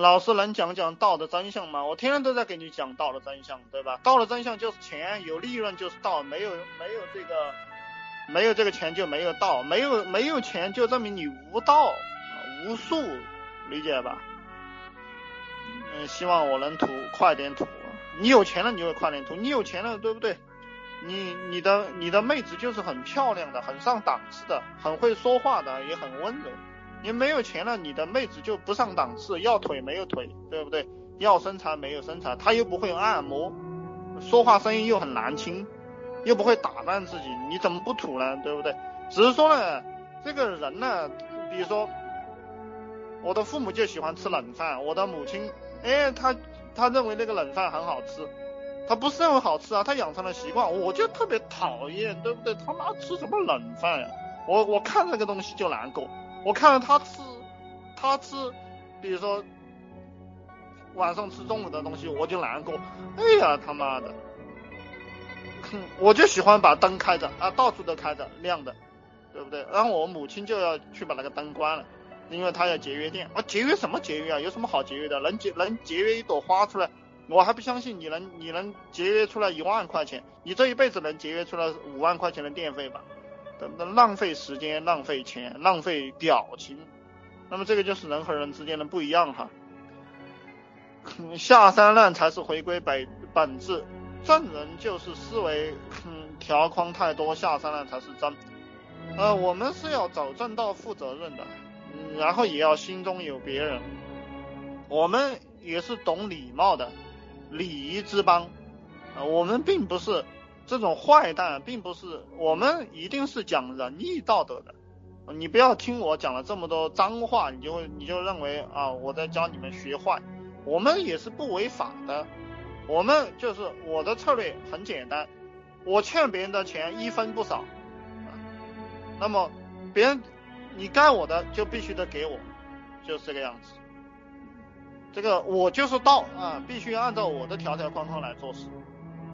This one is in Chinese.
老师能讲讲道的真相吗？我天天都在给你讲道的真相，对吧？道的真相就是钱，有利润就是道，没有没有这个没有这个钱就没有道，没有没有钱就证明你无道无术，理解吧？嗯，希望我能吐快点吐。你有钱了你就会快点吐，你有钱了对不对？你你的你的妹子就是很漂亮的，很上档次的，很会说话的，也很温柔。你没有钱了，你的妹子就不上档次，要腿没有腿，对不对？要身材没有身材，她又不会按摩，说话声音又很难听，又不会打扮自己，你怎么不土呢？对不对？只是说呢，这个人呢，比如说，我的父母就喜欢吃冷饭，我的母亲，哎，她她认为那个冷饭很好吃，她不是认为好吃啊，她养成了习惯，我就特别讨厌，对不对？他妈吃什么冷饭呀？我我看这个东西就难过。我看到他吃，他吃，比如说晚上吃中午的东西，我就难过。哎呀，他妈的！哼，我就喜欢把灯开着啊，到处都开着亮的，对不对？然后我母亲就要去把那个灯关了，因为她要节约电。我节约什么节约啊？有什么好节约的？能节能节约一朵花出来，我还不相信你能你能节约出来一万块钱，你这一辈子能节约出来五万块钱的电费吧？等等？浪费时间，浪费钱，浪费表情，那么这个就是人和人之间的不一样哈。下三滥才是回归本本质，正人就是思维嗯条框太多，下三滥才是真。呃，我们是要走正道、负责任的，然后也要心中有别人。我们也是懂礼貌的，礼仪之邦。呃，我们并不是。这种坏蛋并不是我们一定是讲仁义道德的，你不要听我讲了这么多脏话，你就你就认为啊我在教你们学坏，我们也是不违法的，我们就是我的策略很简单，我欠别人的钱一分不少，那么别人你该我的就必须得给我，就是这个样子，这个我就是道啊，必须按照我的条条框框来做事。